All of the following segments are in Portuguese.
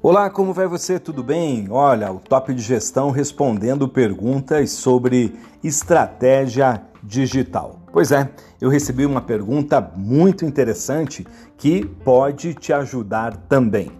Olá, como vai você? Tudo bem? Olha, o Top de Gestão respondendo perguntas sobre estratégia digital. Pois é, eu recebi uma pergunta muito interessante que pode te ajudar também.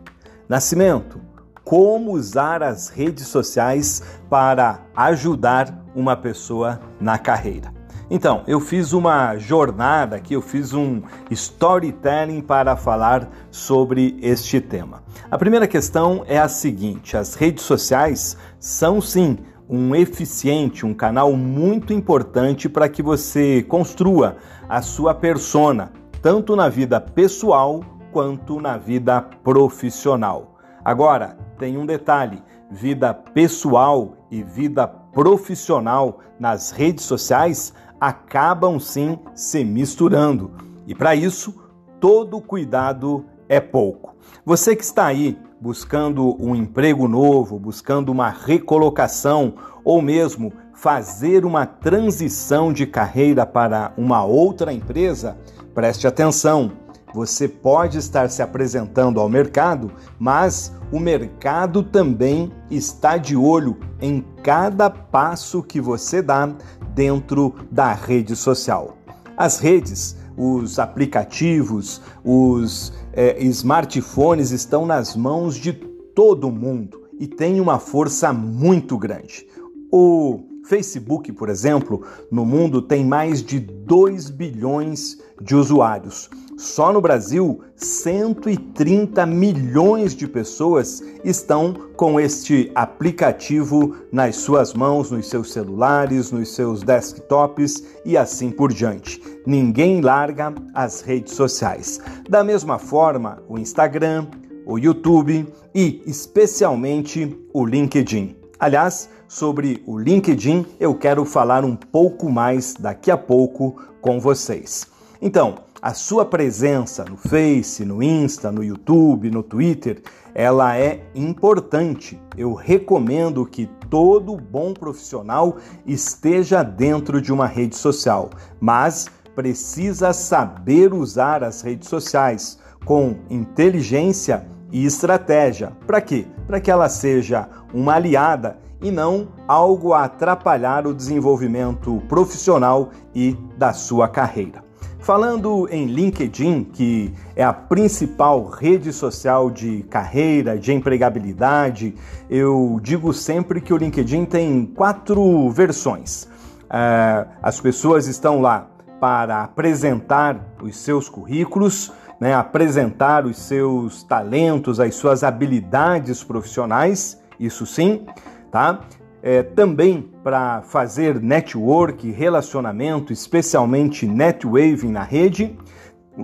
Nascimento, como usar as redes sociais para ajudar uma pessoa na carreira? Então, eu fiz uma jornada aqui, eu fiz um storytelling para falar sobre este tema. A primeira questão é a seguinte: as redes sociais são sim um eficiente, um canal muito importante para que você construa a sua persona, tanto na vida pessoal quanto na vida profissional. Agora, tem um detalhe: vida pessoal e vida profissional nas redes sociais acabam sim se misturando. E para isso, todo cuidado é pouco. Você que está aí buscando um emprego novo, buscando uma recolocação ou mesmo fazer uma transição de carreira para uma outra empresa, preste atenção. Você pode estar se apresentando ao mercado, mas o mercado também está de olho em cada passo que você dá dentro da rede social. As redes, os aplicativos, os é, smartphones estão nas mãos de todo mundo e têm uma força muito grande. O Facebook, por exemplo, no mundo tem mais de 2 bilhões de usuários. Só no Brasil, 130 milhões de pessoas estão com este aplicativo nas suas mãos, nos seus celulares, nos seus desktops e assim por diante. Ninguém larga as redes sociais. Da mesma forma, o Instagram, o YouTube e especialmente o LinkedIn. Aliás, sobre o LinkedIn eu quero falar um pouco mais daqui a pouco com vocês. Então, a sua presença no Face, no Insta, no YouTube, no Twitter, ela é importante. Eu recomendo que todo bom profissional esteja dentro de uma rede social, mas precisa saber usar as redes sociais com inteligência e estratégia. Para quê? Para que ela seja uma aliada e não algo a atrapalhar o desenvolvimento profissional e da sua carreira. Falando em LinkedIn, que é a principal rede social de carreira, de empregabilidade, eu digo sempre que o LinkedIn tem quatro versões. É, as pessoas estão lá para apresentar os seus currículos, né, apresentar os seus talentos, as suas habilidades profissionais, isso sim, tá? É, também para fazer network, relacionamento, especialmente netwaving na rede,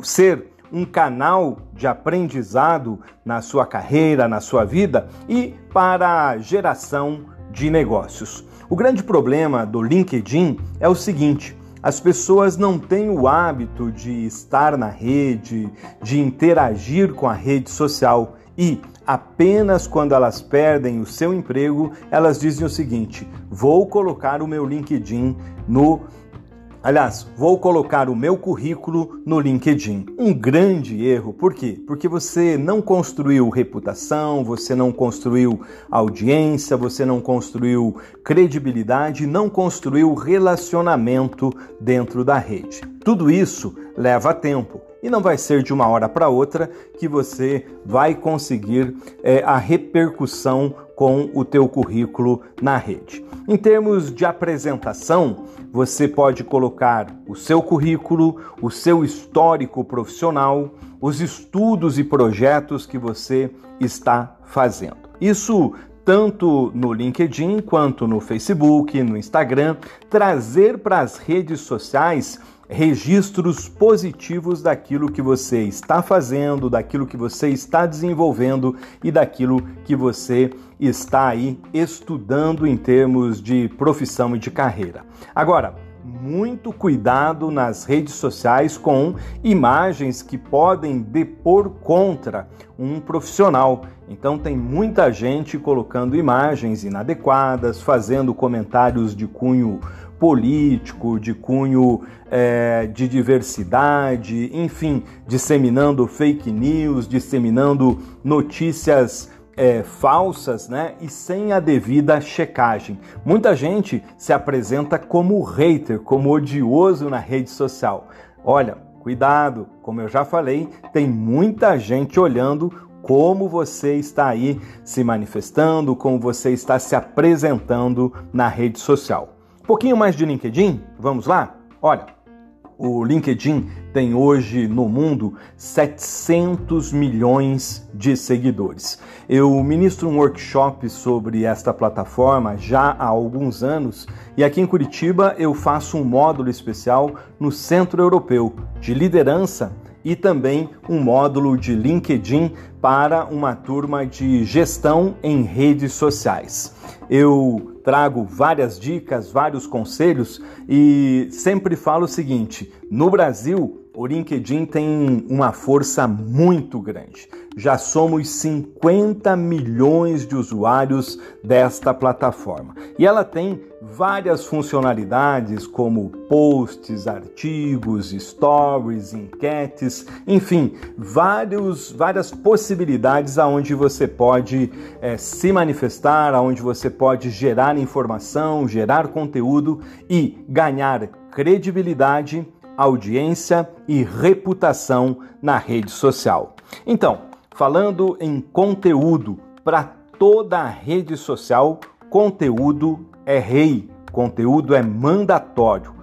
ser um canal de aprendizado na sua carreira, na sua vida e para geração de negócios. O grande problema do LinkedIn é o seguinte: as pessoas não têm o hábito de estar na rede, de interagir com a rede social e apenas quando elas perdem o seu emprego, elas dizem o seguinte: vou colocar o meu LinkedIn no Aliás, vou colocar o meu currículo no LinkedIn. Um grande erro, por quê? Porque você não construiu reputação, você não construiu audiência, você não construiu credibilidade, não construiu relacionamento dentro da rede. Tudo isso leva tempo e não vai ser de uma hora para outra que você vai conseguir é, a repercussão com o teu currículo na rede. Em termos de apresentação, você pode colocar o seu currículo, o seu histórico profissional, os estudos e projetos que você está fazendo. Isso tanto no LinkedIn quanto no Facebook, no Instagram, trazer para as redes sociais registros positivos daquilo que você está fazendo, daquilo que você está desenvolvendo e daquilo que você está aí estudando em termos de profissão e de carreira. Agora, muito cuidado nas redes sociais com imagens que podem depor contra um profissional. Então tem muita gente colocando imagens inadequadas, fazendo comentários de cunho político, de cunho é, de diversidade, enfim, disseminando fake news, disseminando notícias é, falsas né, e sem a devida checagem. Muita gente se apresenta como hater, como odioso na rede social. Olha, cuidado, como eu já falei, tem muita gente olhando como você está aí se manifestando, como você está se apresentando na rede social. Pouquinho mais de LinkedIn, vamos lá? Olha, o LinkedIn tem hoje no mundo 700 milhões de seguidores. Eu ministro um workshop sobre esta plataforma já há alguns anos e aqui em Curitiba eu faço um módulo especial no Centro Europeu de Liderança e também um módulo de LinkedIn para uma turma de gestão em redes sociais. Eu trago várias dicas, vários conselhos e sempre falo o seguinte: no Brasil, o LinkedIn tem uma força muito grande. Já somos 50 milhões de usuários desta plataforma. E ela tem várias funcionalidades como posts, artigos, stories, enquetes, enfim, vários, várias possibilidades aonde você pode é, se manifestar, aonde você pode gerar informação, gerar conteúdo e ganhar credibilidade audiência e reputação na rede social. Então, falando em conteúdo para toda a rede social, conteúdo é rei, conteúdo é mandatório.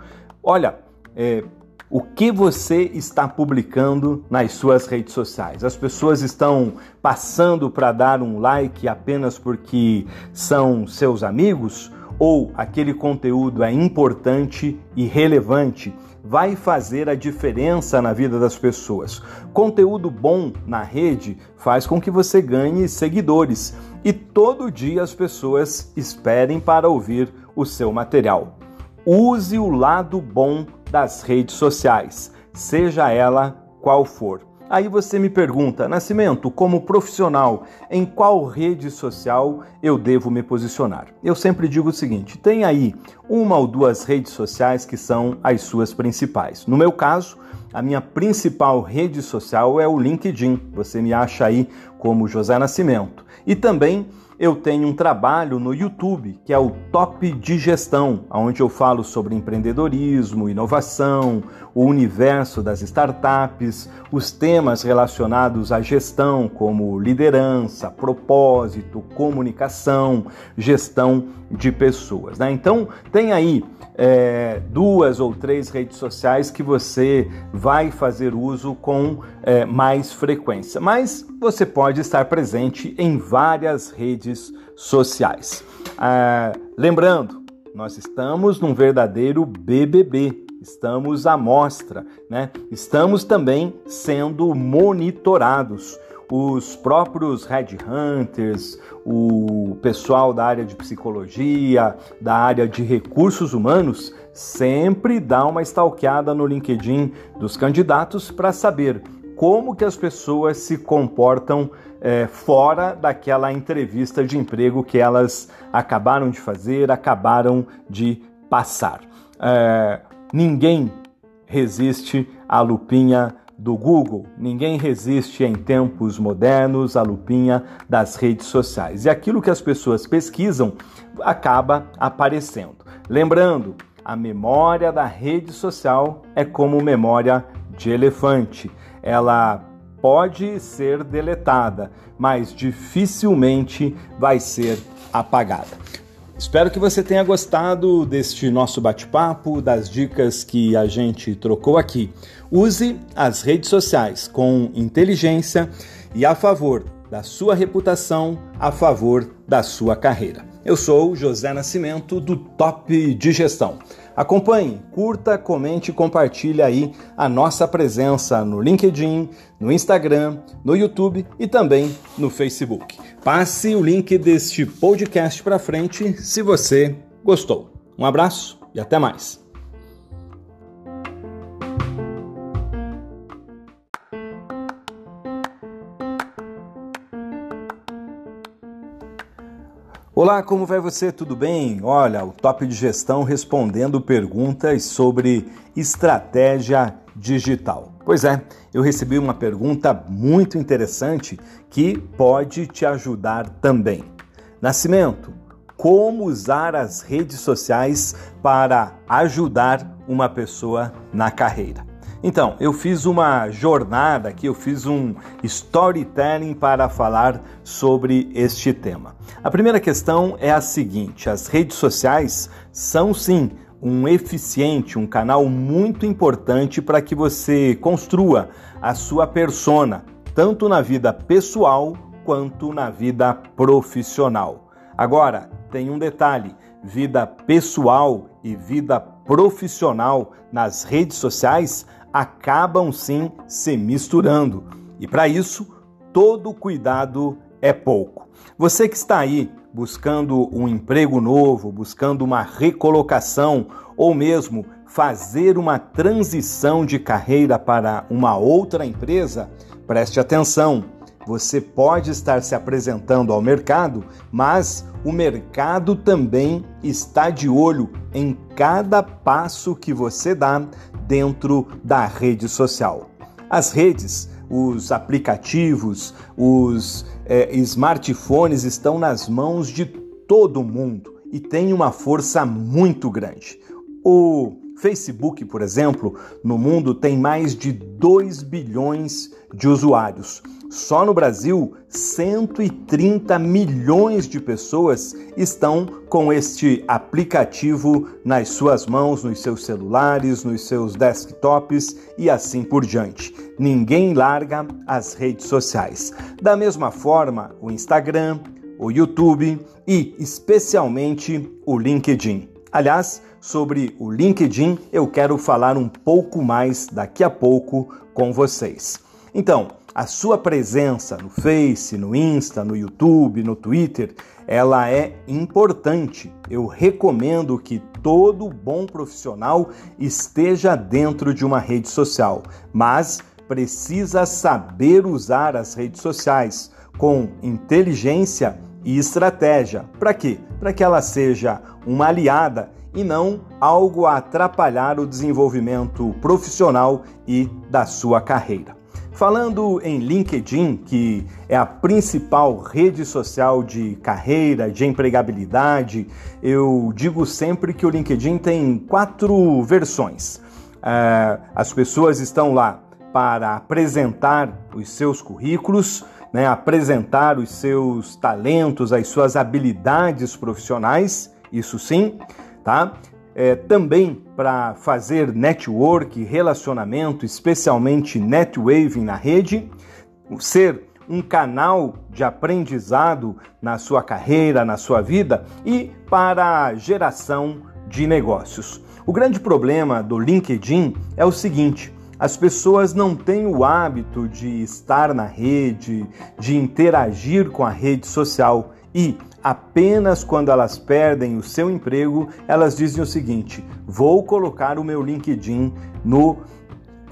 Olha, é, o que você está publicando nas suas redes sociais? As pessoas estão passando para dar um like apenas porque são seus amigos? Ou aquele conteúdo é importante e relevante vai fazer a diferença na vida das pessoas. Conteúdo bom na rede faz com que você ganhe seguidores e todo dia as pessoas esperem para ouvir o seu material. Use o lado bom das redes sociais, seja ela qual for. Aí você me pergunta, Nascimento, como profissional, em qual rede social eu devo me posicionar? Eu sempre digo o seguinte: tem aí uma ou duas redes sociais que são as suas principais. No meu caso, a minha principal rede social é o LinkedIn. Você me acha aí como José Nascimento. E também eu tenho um trabalho no YouTube, que é o Top de Gestão, onde eu falo sobre empreendedorismo, inovação, o universo das startups, os temas relacionados à gestão, como liderança, propósito, comunicação, gestão de pessoas. Né? Então, tem aí é, duas ou três redes sociais que você vai fazer uso com é, mais frequência, mas você pode estar presente em várias redes sociais. Ah, lembrando, nós estamos num verdadeiro BBB, estamos à mostra, né? Estamos também sendo monitorados os próprios headhunters, o pessoal da área de psicologia, da área de recursos humanos, sempre dá uma stalkeada no LinkedIn dos candidatos para saber como que as pessoas se comportam é, fora daquela entrevista de emprego que elas acabaram de fazer, acabaram de passar. É, ninguém resiste à lupinha do Google. Ninguém resiste em tempos modernos à lupinha das redes sociais. E aquilo que as pessoas pesquisam acaba aparecendo. Lembrando, a memória da rede social é como memória de elefante. Ela pode ser deletada, mas dificilmente vai ser apagada. Espero que você tenha gostado deste nosso bate-papo, das dicas que a gente trocou aqui. Use as redes sociais com inteligência e a favor da sua reputação, a favor da sua carreira. Eu sou José Nascimento do Top de Gestão. Acompanhe, curta, comente e compartilhe aí a nossa presença no LinkedIn, no Instagram, no YouTube e também no Facebook. Passe o link deste podcast para frente se você gostou. Um abraço e até mais. Olá, como vai você? Tudo bem? Olha, o Top de Gestão respondendo perguntas sobre estratégia digital. Pois é, eu recebi uma pergunta muito interessante que pode te ajudar também. Nascimento, como usar as redes sociais para ajudar uma pessoa na carreira? Então, eu fiz uma jornada aqui, eu fiz um storytelling para falar sobre este tema. A primeira questão é a seguinte: as redes sociais são sim um eficiente, um canal muito importante para que você construa a sua persona, tanto na vida pessoal quanto na vida profissional. Agora, tem um detalhe: vida pessoal e vida profissional nas redes sociais acabam sim se misturando. E para isso, todo cuidado é pouco. Você que está aí buscando um emprego novo, buscando uma recolocação ou mesmo fazer uma transição de carreira para uma outra empresa, preste atenção. Você pode estar se apresentando ao mercado, mas o mercado também está de olho em cada passo que você dá dentro da rede social. As redes, os aplicativos, os é, smartphones estão nas mãos de todo mundo e têm uma força muito grande. O Facebook, por exemplo, no mundo tem mais de 2 bilhões de usuários. Só no Brasil, 130 milhões de pessoas estão com este aplicativo nas suas mãos, nos seus celulares, nos seus desktops e assim por diante. Ninguém larga as redes sociais. Da mesma forma, o Instagram, o YouTube e especialmente o LinkedIn. Aliás, sobre o LinkedIn eu quero falar um pouco mais daqui a pouco com vocês. Então, a sua presença no Face, no Insta, no YouTube, no Twitter, ela é importante. Eu recomendo que todo bom profissional esteja dentro de uma rede social, mas precisa saber usar as redes sociais com inteligência e estratégia. Para quê? Para que ela seja uma aliada e não algo a atrapalhar o desenvolvimento profissional e da sua carreira. Falando em LinkedIn, que é a principal rede social de carreira, de empregabilidade, eu digo sempre que o LinkedIn tem quatro versões. É, as pessoas estão lá para apresentar os seus currículos, né, apresentar os seus talentos, as suas habilidades profissionais, isso sim, tá? É, também para fazer network, relacionamento, especialmente netwaving na rede, ser um canal de aprendizado na sua carreira, na sua vida e para geração de negócios. O grande problema do LinkedIn é o seguinte: as pessoas não têm o hábito de estar na rede, de interagir com a rede social e apenas quando elas perdem o seu emprego, elas dizem o seguinte: vou colocar o meu LinkedIn no.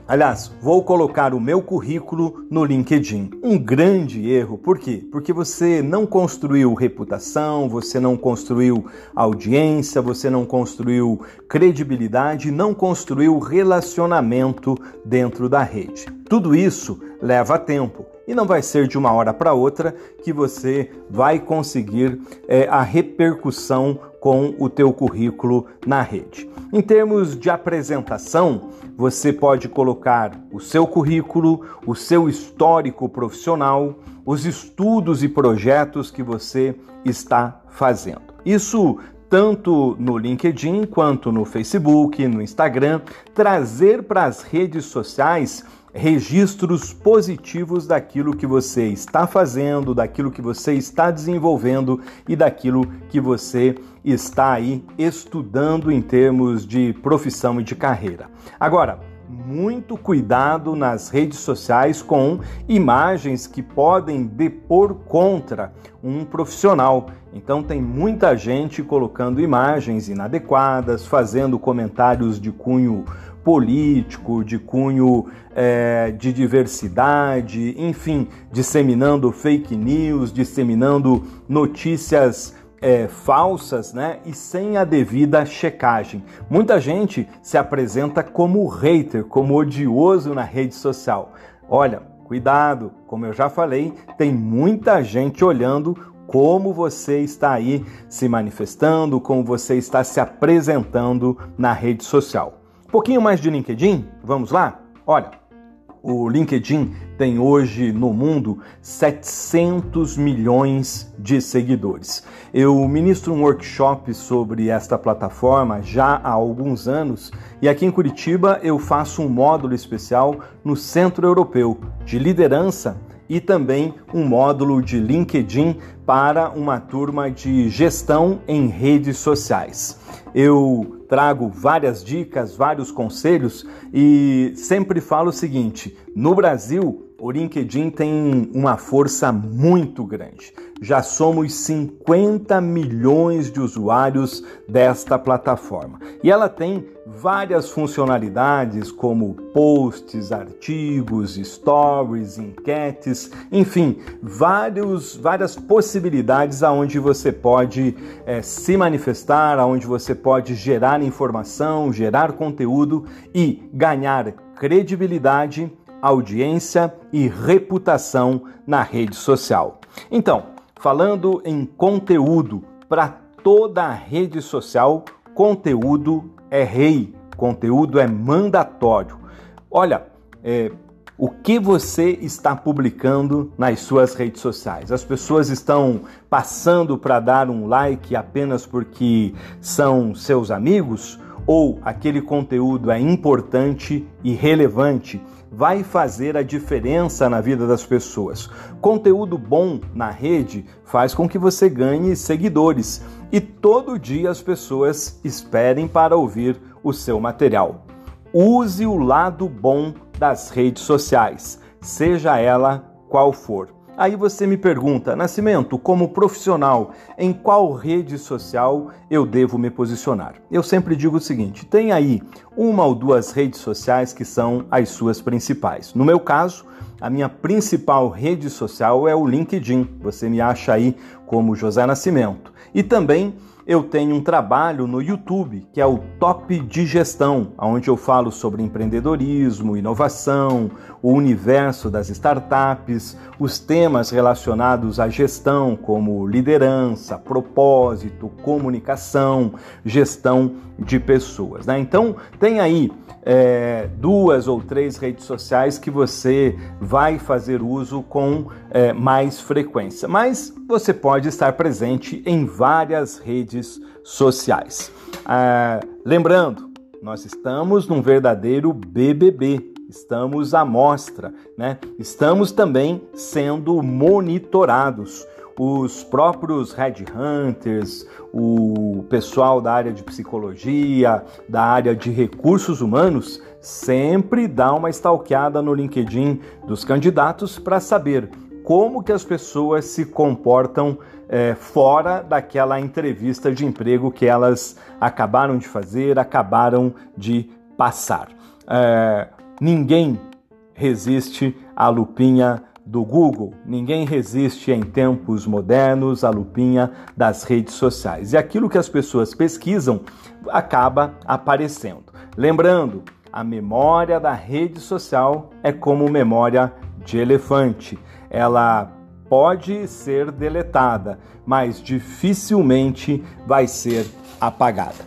Aliás, vou colocar o meu currículo no LinkedIn. Um grande erro, por quê? Porque você não construiu reputação, você não construiu audiência, você não construiu credibilidade, não construiu relacionamento dentro da rede. Tudo isso leva tempo e não vai ser de uma hora para outra que você vai conseguir é, a repercussão com o teu currículo na rede. Em termos de apresentação, você pode colocar o seu currículo, o seu histórico profissional, os estudos e projetos que você está fazendo. Isso tanto no LinkedIn quanto no Facebook, no Instagram, trazer para as redes sociais registros positivos daquilo que você está fazendo, daquilo que você está desenvolvendo e daquilo que você está aí estudando em termos de profissão e de carreira. Agora, muito cuidado nas redes sociais com imagens que podem depor contra um profissional. Então, tem muita gente colocando imagens inadequadas, fazendo comentários de cunho político, de cunho é, de diversidade, enfim, disseminando fake news, disseminando notícias é, falsas né, e sem a devida checagem. Muita gente se apresenta como hater, como odioso na rede social. Olha, cuidado, como eu já falei, tem muita gente olhando como você está aí se manifestando, como você está se apresentando na rede social. Pouquinho mais de LinkedIn, vamos lá? Olha, o LinkedIn tem hoje no mundo 700 milhões de seguidores. Eu ministro um workshop sobre esta plataforma já há alguns anos e aqui em Curitiba eu faço um módulo especial no Centro Europeu de Liderança e também um módulo de LinkedIn para uma turma de gestão em redes sociais. Eu trago várias dicas, vários conselhos e sempre falo o seguinte: no Brasil, o LinkedIn tem uma força muito grande. Já somos 50 milhões de usuários desta plataforma. E ela tem várias funcionalidades como posts, artigos, stories, enquetes, enfim, vários, várias possibilidades aonde você pode é, se manifestar, aonde você pode gerar informação, gerar conteúdo e ganhar credibilidade audiência e reputação na rede social. Então, falando em conteúdo para toda a rede social, conteúdo é rei, conteúdo é mandatório. Olha, é, o que você está publicando nas suas redes sociais? As pessoas estão passando para dar um like apenas porque são seus amigos? Ou aquele conteúdo é importante e relevante vai fazer a diferença na vida das pessoas. Conteúdo bom na rede faz com que você ganhe seguidores e todo dia as pessoas esperem para ouvir o seu material. Use o lado bom das redes sociais, seja ela qual for. Aí você me pergunta, Nascimento, como profissional, em qual rede social eu devo me posicionar? Eu sempre digo o seguinte: tem aí uma ou duas redes sociais que são as suas principais. No meu caso, a minha principal rede social é o LinkedIn. Você me acha aí como José Nascimento. E também eu tenho um trabalho no YouTube que é o Top de Gestão, onde eu falo sobre empreendedorismo, inovação, o universo das startups, os temas relacionados à gestão, como liderança, propósito, comunicação, gestão de pessoas. Né? Então, tem aí é, duas ou três redes sociais que você vai fazer uso com é, mais frequência, mas você pode estar presente em várias redes sociais. Ah, lembrando, nós estamos num verdadeiro BBB, estamos à mostra, né? Estamos também sendo monitorados os próprios headhunters, o pessoal da área de psicologia, da área de recursos humanos, sempre dá uma stalkeada no LinkedIn dos candidatos para saber como que as pessoas se comportam é, fora daquela entrevista de emprego que elas acabaram de fazer, acabaram de passar. É, ninguém resiste à lupinha do Google. Ninguém resiste em tempos modernos à lupinha das redes sociais. E aquilo que as pessoas pesquisam acaba aparecendo. Lembrando, a memória da rede social é como memória de elefante. Ela pode ser deletada, mas dificilmente vai ser apagada.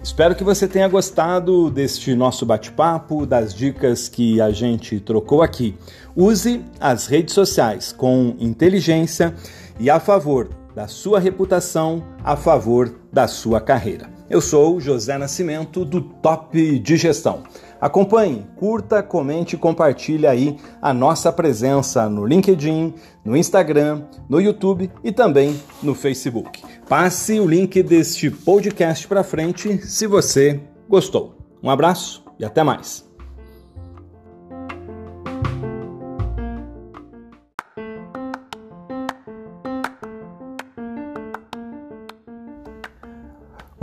Espero que você tenha gostado deste nosso bate-papo, das dicas que a gente trocou aqui. Use as redes sociais com inteligência e a favor da sua reputação, a favor da sua carreira. Eu sou José Nascimento do Top de Gestão. Acompanhe, curta, comente e compartilhe aí a nossa presença no LinkedIn, no Instagram, no YouTube e também no Facebook. Passe o link deste podcast para frente se você gostou. Um abraço e até mais.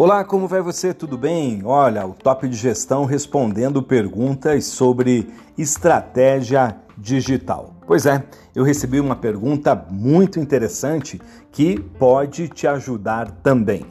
Olá, como vai você? Tudo bem? Olha, o Top de Gestão respondendo perguntas sobre estratégia digital. Pois é, eu recebi uma pergunta muito interessante que pode te ajudar também.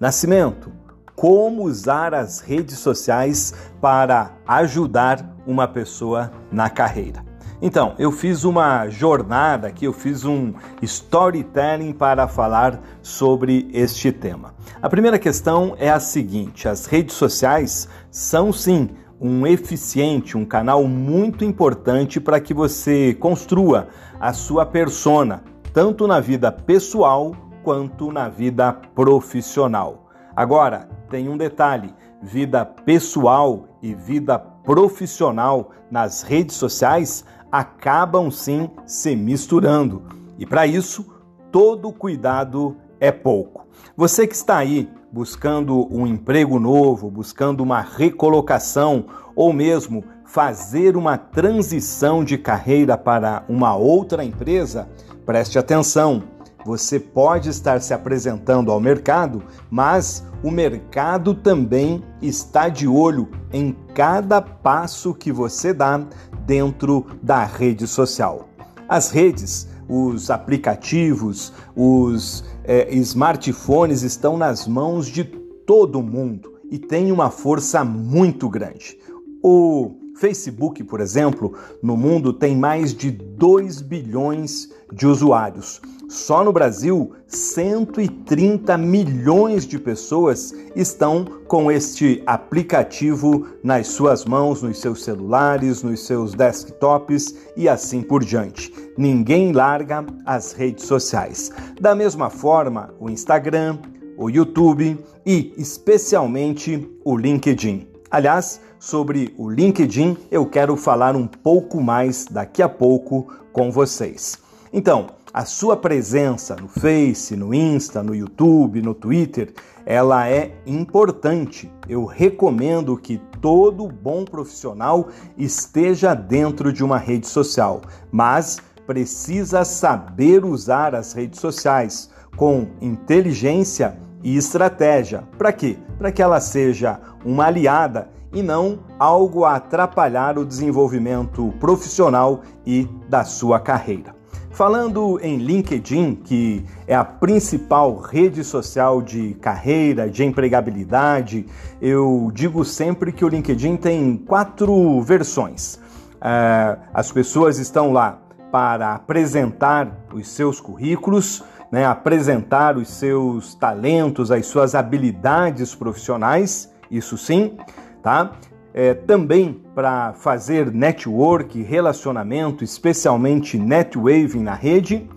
Nascimento, como usar as redes sociais para ajudar uma pessoa na carreira? Então, eu fiz uma jornada aqui, eu fiz um storytelling para falar sobre este tema. A primeira questão é a seguinte: as redes sociais são sim um eficiente, um canal muito importante para que você construa a sua persona, tanto na vida pessoal quanto na vida profissional. Agora, tem um detalhe: vida pessoal e vida profissional nas redes sociais acabam sim se misturando. E para isso, todo cuidado é pouco. Você que está aí buscando um emprego novo, buscando uma recolocação ou mesmo fazer uma transição de carreira para uma outra empresa, preste atenção. Você pode estar se apresentando ao mercado, mas o mercado também está de olho em cada passo que você dá dentro da rede social. As redes, os aplicativos, os é, smartphones estão nas mãos de todo mundo e têm uma força muito grande. O Facebook, por exemplo, no mundo tem mais de 2 bilhões de usuários. Só no Brasil, 130 milhões de pessoas estão com este aplicativo nas suas mãos, nos seus celulares, nos seus desktops e assim por diante. Ninguém larga as redes sociais. Da mesma forma, o Instagram, o YouTube e especialmente o LinkedIn. Aliás, sobre o LinkedIn eu quero falar um pouco mais daqui a pouco com vocês. Então, a sua presença no Face, no Insta, no YouTube, no Twitter, ela é importante. Eu recomendo que todo bom profissional esteja dentro de uma rede social, mas precisa saber usar as redes sociais com inteligência e estratégia. Para quê? Para que ela seja uma aliada e não algo a atrapalhar o desenvolvimento profissional e da sua carreira. Falando em LinkedIn, que é a principal rede social de carreira, de empregabilidade, eu digo sempre que o LinkedIn tem quatro versões. É, as pessoas estão lá para apresentar os seus currículos, né, apresentar os seus talentos, as suas habilidades profissionais, isso sim, tá? É, também para fazer network, relacionamento, especialmente netwaving na rede,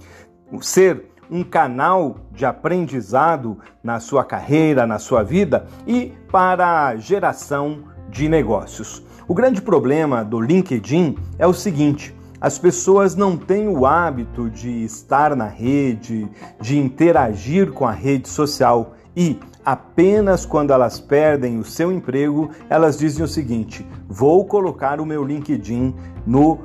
ser um canal de aprendizado na sua carreira, na sua vida e para a geração de negócios. O grande problema do LinkedIn é o seguinte: as pessoas não têm o hábito de estar na rede, de interagir com a rede social e apenas quando elas perdem o seu emprego, elas dizem o seguinte: vou colocar o meu LinkedIn no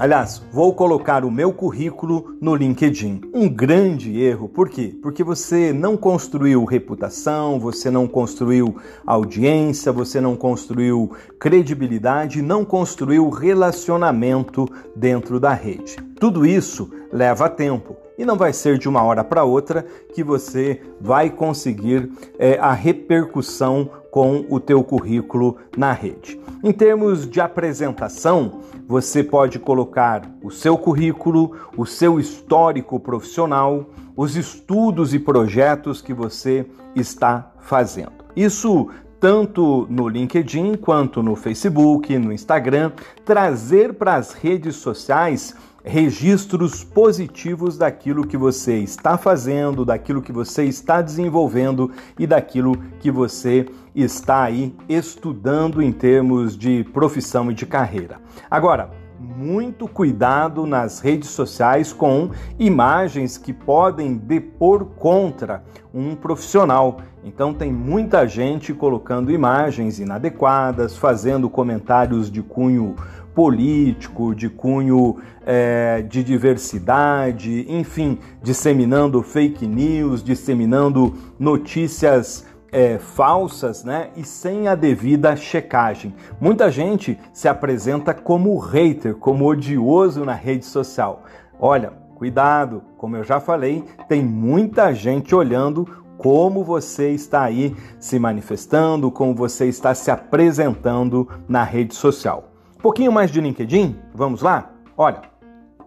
Aliás, vou colocar o meu currículo no LinkedIn. Um grande erro, por quê? Porque você não construiu reputação, você não construiu audiência, você não construiu credibilidade, não construiu relacionamento dentro da rede. Tudo isso leva tempo e não vai ser de uma hora para outra que você vai conseguir é, a repercussão com o teu currículo na rede. Em termos de apresentação, você pode colocar o seu currículo, o seu histórico profissional, os estudos e projetos que você está fazendo. Isso tanto no LinkedIn quanto no Facebook, no Instagram, trazer para as redes sociais registros positivos daquilo que você está fazendo, daquilo que você está desenvolvendo e daquilo que você está aí estudando em termos de profissão e de carreira. Agora, muito cuidado nas redes sociais com imagens que podem depor contra um profissional. Então, tem muita gente colocando imagens inadequadas, fazendo comentários de cunho político, de cunho é, de diversidade, enfim, disseminando fake news, disseminando notícias é, falsas né, e sem a devida checagem. Muita gente se apresenta como hater, como odioso na rede social. Olha, cuidado, como eu já falei, tem muita gente olhando como você está aí se manifestando, como você está se apresentando na rede social. Pouquinho mais de LinkedIn, vamos lá? Olha,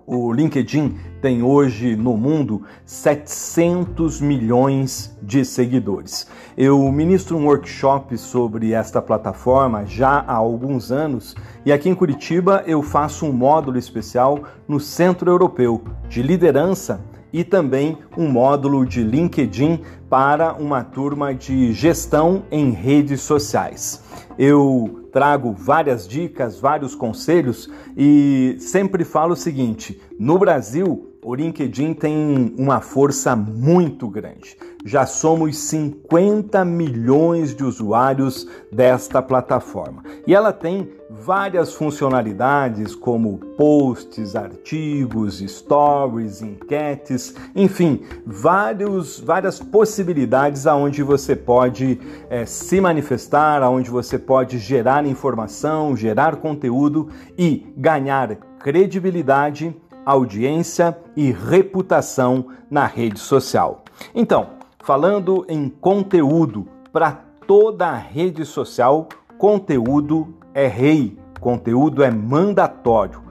o LinkedIn tem hoje no mundo 700 milhões de seguidores. Eu ministro um workshop sobre esta plataforma já há alguns anos e aqui em Curitiba eu faço um módulo especial no Centro Europeu de Liderança e também um módulo de LinkedIn para uma turma de gestão em redes sociais. Eu trago várias dicas, vários conselhos e sempre falo o seguinte: no Brasil, o LinkedIn tem uma força muito grande. Já somos 50 milhões de usuários desta plataforma. E ela tem várias funcionalidades como posts, artigos, stories, enquetes, enfim, vários, várias possibilidades aonde você pode é, se manifestar, aonde você pode gerar informação, gerar conteúdo e ganhar credibilidade audiência e reputação na rede social. Então, falando em conteúdo para toda a rede social, conteúdo é rei, conteúdo é mandatório.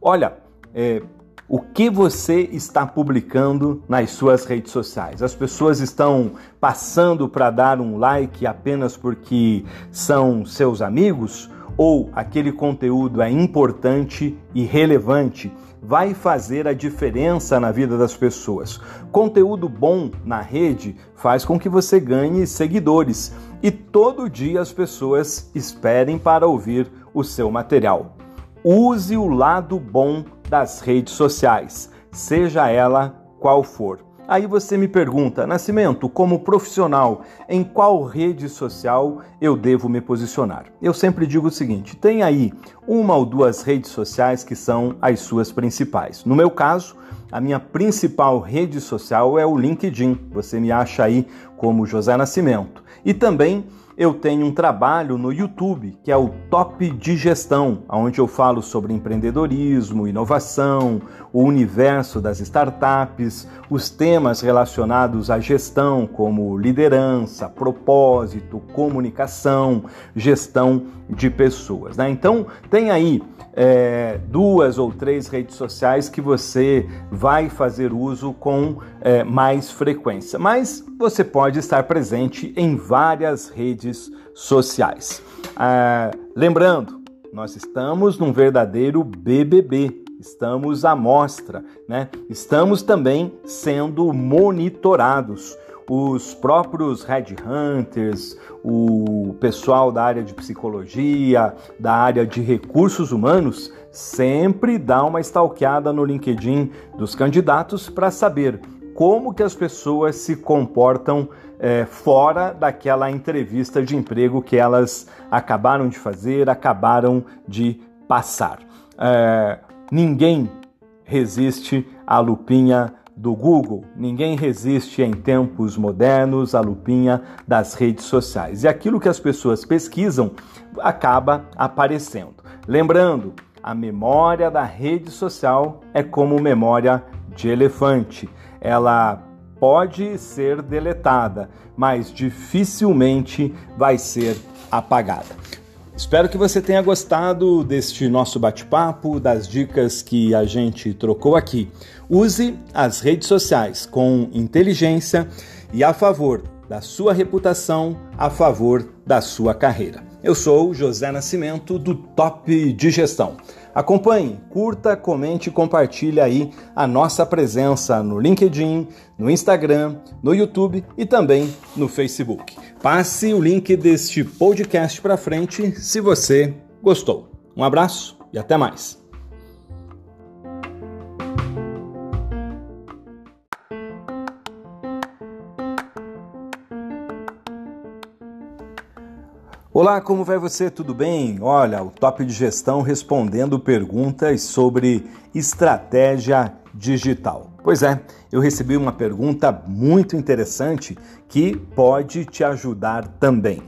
Olha, é, o que você está publicando nas suas redes sociais? As pessoas estão passando para dar um like apenas porque são seus amigos? Ou aquele conteúdo é importante e relevante vai fazer a diferença na vida das pessoas. Conteúdo bom na rede faz com que você ganhe seguidores e todo dia as pessoas esperem para ouvir o seu material. Use o lado bom das redes sociais, seja ela qual for. Aí você me pergunta, Nascimento, como profissional, em qual rede social eu devo me posicionar? Eu sempre digo o seguinte: tem aí uma ou duas redes sociais que são as suas principais. No meu caso, a minha principal rede social é o LinkedIn. Você me acha aí como José Nascimento. E também eu tenho um trabalho no YouTube que é o Top de Gestão, onde eu falo sobre empreendedorismo, inovação, o universo das startups, os temas relacionados à gestão, como liderança, propósito, comunicação, gestão de pessoas. Né? Então, tem aí é, duas ou três redes sociais que você vai fazer uso com é, mais frequência, mas você pode estar presente em várias redes sociais. Ah, lembrando, nós estamos num verdadeiro BBB, estamos à mostra, né? Estamos também sendo monitorados os próprios headhunters, o pessoal da área de psicologia, da área de recursos humanos, sempre dá uma stalkeada no LinkedIn dos candidatos para saber como que as pessoas se comportam é, fora daquela entrevista de emprego que elas acabaram de fazer, acabaram de passar. É, ninguém resiste à lupinha do Google. Ninguém resiste em tempos modernos à lupinha das redes sociais. E aquilo que as pessoas pesquisam acaba aparecendo. Lembrando, a memória da rede social é como memória de elefante. Ela pode ser deletada, mas dificilmente vai ser apagada. Espero que você tenha gostado deste nosso bate-papo, das dicas que a gente trocou aqui. Use as redes sociais com inteligência e a favor da sua reputação, a favor da sua carreira. Eu sou José Nascimento do Top de Gestão. Acompanhe, curta, comente e compartilhe aí a nossa presença no LinkedIn, no Instagram, no YouTube e também no Facebook. Passe o link deste podcast para frente se você gostou. Um abraço e até mais. Olá, como vai você? Tudo bem? Olha, o Top de Gestão respondendo perguntas sobre estratégia digital. Pois é, eu recebi uma pergunta muito interessante que pode te ajudar também.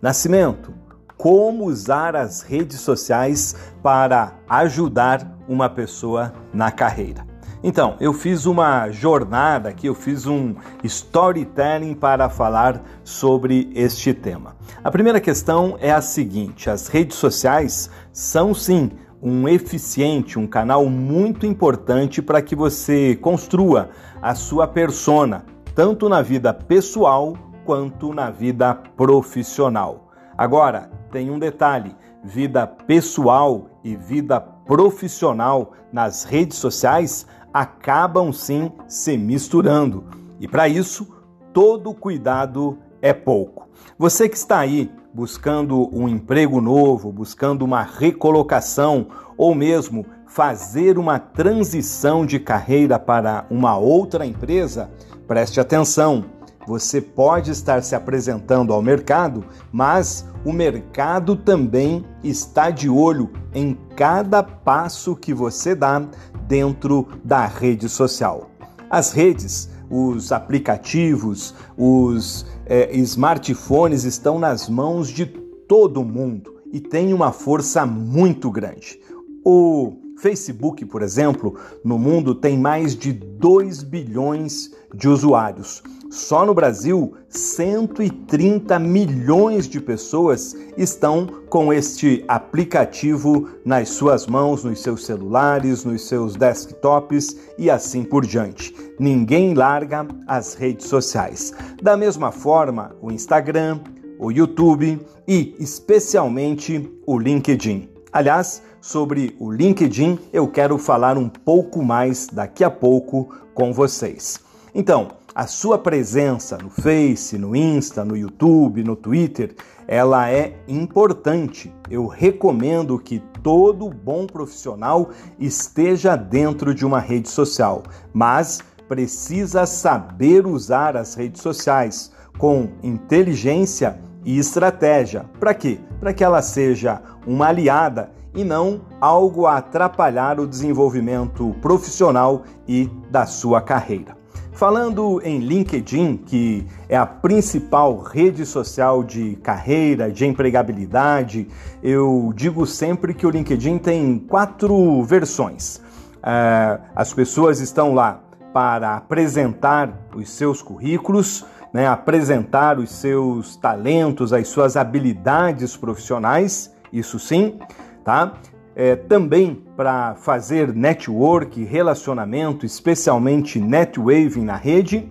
Nascimento, como usar as redes sociais para ajudar uma pessoa na carreira? Então, eu fiz uma jornada aqui, eu fiz um storytelling para falar sobre este tema. A primeira questão é a seguinte: as redes sociais são sim um eficiente, um canal muito importante para que você construa a sua persona, tanto na vida pessoal quanto na vida profissional. Agora, tem um detalhe: vida pessoal e vida profissional nas redes sociais acabam sim se misturando. E para isso, todo cuidado é pouco. Você que está aí buscando um emprego novo, buscando uma recolocação ou mesmo fazer uma transição de carreira para uma outra empresa, preste atenção. Você pode estar se apresentando ao mercado, mas o mercado também está de olho em cada passo que você dá dentro da rede social. As redes, os aplicativos, os é, smartphones estão nas mãos de todo mundo e têm uma força muito grande. O Facebook, por exemplo, no mundo tem mais de 2 bilhões de usuários. Só no Brasil, 130 milhões de pessoas estão com este aplicativo nas suas mãos, nos seus celulares, nos seus desktops e assim por diante. Ninguém larga as redes sociais. Da mesma forma, o Instagram, o YouTube e especialmente o LinkedIn. Aliás, sobre o LinkedIn eu quero falar um pouco mais daqui a pouco com vocês. Então, a sua presença no Face, no Insta, no YouTube, no Twitter, ela é importante. Eu recomendo que todo bom profissional esteja dentro de uma rede social, mas precisa saber usar as redes sociais com inteligência e estratégia. Para quê? Para que ela seja uma aliada e não algo a atrapalhar o desenvolvimento profissional e da sua carreira. Falando em LinkedIn, que é a principal rede social de carreira, de empregabilidade, eu digo sempre que o LinkedIn tem quatro versões. Uh, as pessoas estão lá para apresentar os seus currículos, né, apresentar os seus talentos, as suas habilidades profissionais, isso sim, tá? É, também para fazer network, relacionamento, especialmente netwaving na rede,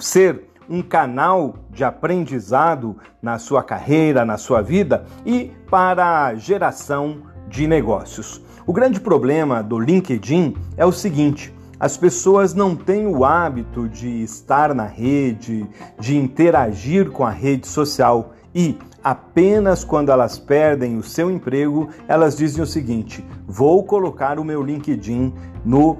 ser um canal de aprendizado na sua carreira, na sua vida e para a geração de negócios. O grande problema do LinkedIn é o seguinte: as pessoas não têm o hábito de estar na rede, de interagir com a rede social e apenas quando elas perdem o seu emprego, elas dizem o seguinte: vou colocar o meu LinkedIn no.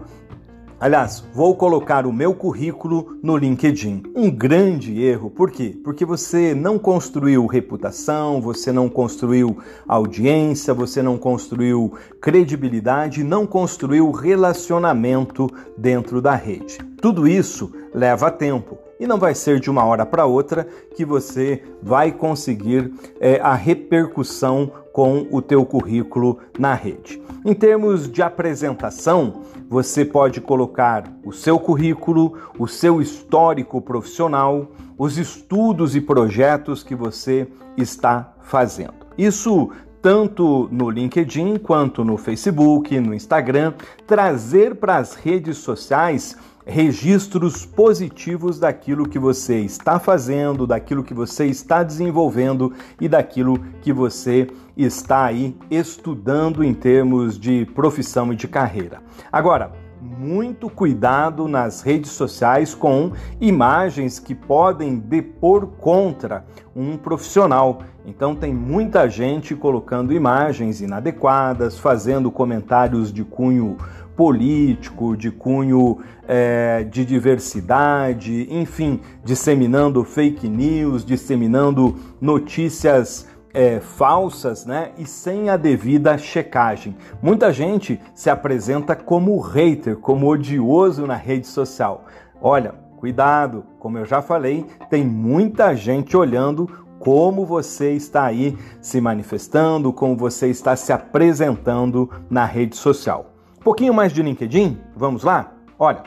Aliás, vou colocar o meu currículo no LinkedIn. Um grande erro, por quê? Porque você não construiu reputação, você não construiu audiência, você não construiu credibilidade, não construiu relacionamento dentro da rede. Tudo isso leva tempo e não vai ser de uma hora para outra que você vai conseguir é, a repercussão com o teu currículo na rede. Em termos de apresentação, você pode colocar o seu currículo, o seu histórico profissional, os estudos e projetos que você está fazendo. Isso tanto no LinkedIn quanto no Facebook, no Instagram, trazer para as redes sociais registros positivos daquilo que você está fazendo, daquilo que você está desenvolvendo e daquilo que você está aí estudando em termos de profissão e de carreira. Agora, muito cuidado nas redes sociais com imagens que podem depor contra um profissional. Então, tem muita gente colocando imagens inadequadas, fazendo comentários de cunho político, de cunho é, de diversidade, enfim, disseminando fake news, disseminando notícias é, falsas né, e sem a devida checagem. Muita gente se apresenta como hater, como odioso na rede social. Olha, cuidado, como eu já falei, tem muita gente olhando como você está aí se manifestando, como você está se apresentando na rede social. Pouquinho mais de LinkedIn, vamos lá? Olha,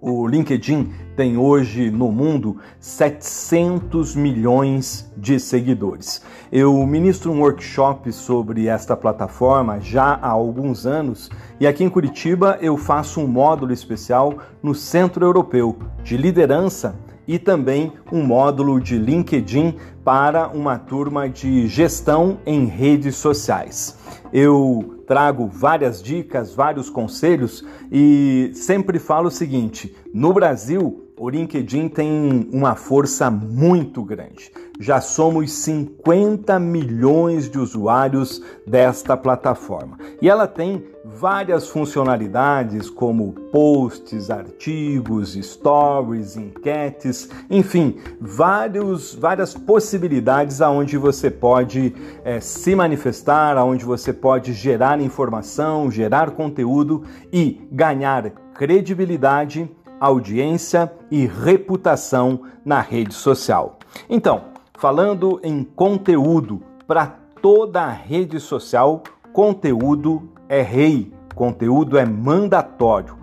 o LinkedIn tem hoje no mundo 700 milhões de seguidores. Eu ministro um workshop sobre esta plataforma já há alguns anos e aqui em Curitiba eu faço um módulo especial no Centro Europeu de Liderança e também um módulo de LinkedIn para uma turma de gestão em redes sociais. Eu trago várias dicas, vários conselhos e sempre falo o seguinte: no Brasil, o LinkedIn tem uma força muito grande. Já somos 50 milhões de usuários desta plataforma. E ela tem várias funcionalidades como posts, artigos, stories, enquetes, enfim, vários, várias possibilidades aonde você pode é, se manifestar, aonde você pode gerar informação, gerar conteúdo e ganhar credibilidade audiência e reputação na rede social. Então, falando em conteúdo para toda a rede social, conteúdo é rei, conteúdo é mandatório.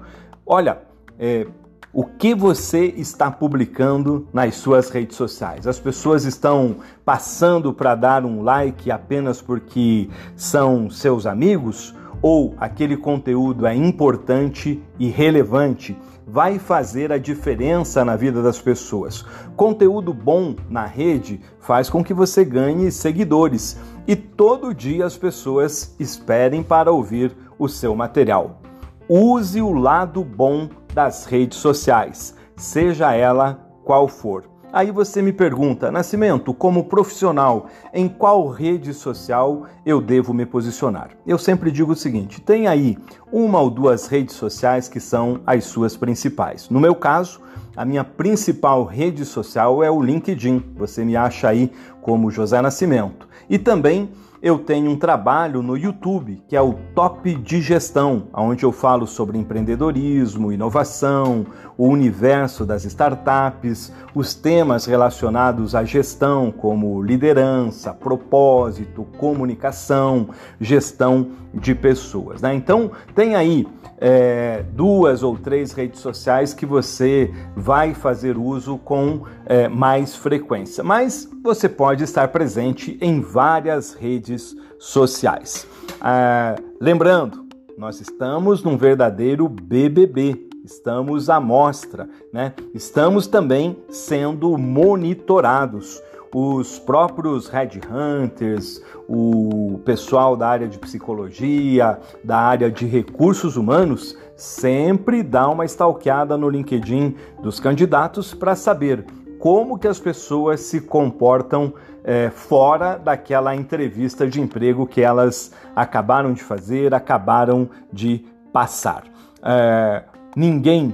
Olha, é, o que você está publicando nas suas redes sociais? As pessoas estão passando para dar um like apenas porque são seus amigos? Ou aquele conteúdo é importante e relevante vai fazer a diferença na vida das pessoas. Conteúdo bom na rede faz com que você ganhe seguidores e todo dia as pessoas esperem para ouvir o seu material. Use o lado bom das redes sociais, seja ela qual for. Aí você me pergunta, Nascimento, como profissional, em qual rede social eu devo me posicionar? Eu sempre digo o seguinte: tem aí uma ou duas redes sociais que são as suas principais. No meu caso, a minha principal rede social é o LinkedIn. Você me acha aí como José Nascimento. E também eu tenho um trabalho no YouTube que é o Top de Gestão, onde eu falo sobre empreendedorismo, inovação, o universo das startups, os temas relacionados à gestão, como liderança, propósito, comunicação, gestão de pessoas. Né? Então, tem aí é, duas ou três redes sociais que você vai fazer uso com é, mais frequência, mas você pode estar presente em várias redes sociais. Ah, lembrando, nós estamos num verdadeiro BBB, estamos à mostra, né? Estamos também sendo monitorados os próprios headhunters, o pessoal da área de psicologia, da área de recursos humanos, sempre dá uma stalkeada no LinkedIn dos candidatos para saber como que as pessoas se comportam é, fora daquela entrevista de emprego que elas acabaram de fazer, acabaram de passar. É, ninguém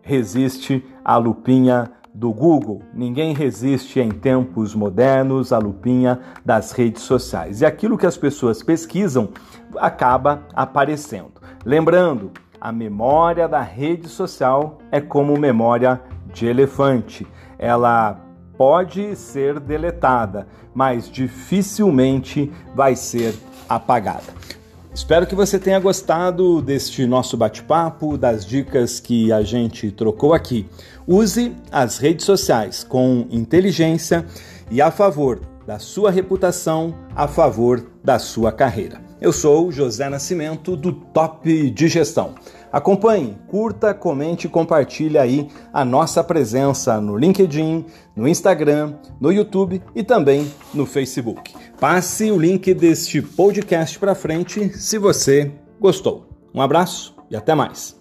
resiste à lupinha do Google. Ninguém resiste em tempos modernos à lupinha das redes sociais. E aquilo que as pessoas pesquisam acaba aparecendo. Lembrando, a memória da rede social é como memória de elefante. Ela pode ser deletada, mas dificilmente vai ser apagada. Espero que você tenha gostado deste nosso bate-papo, das dicas que a gente trocou aqui. Use as redes sociais com inteligência e a favor da sua reputação, a favor da sua carreira. Eu sou José Nascimento do Top de Gestão. Acompanhe, curta, comente e compartilhe aí a nossa presença no LinkedIn, no Instagram, no YouTube e também no Facebook. Passe o link deste podcast para frente se você gostou. Um abraço e até mais.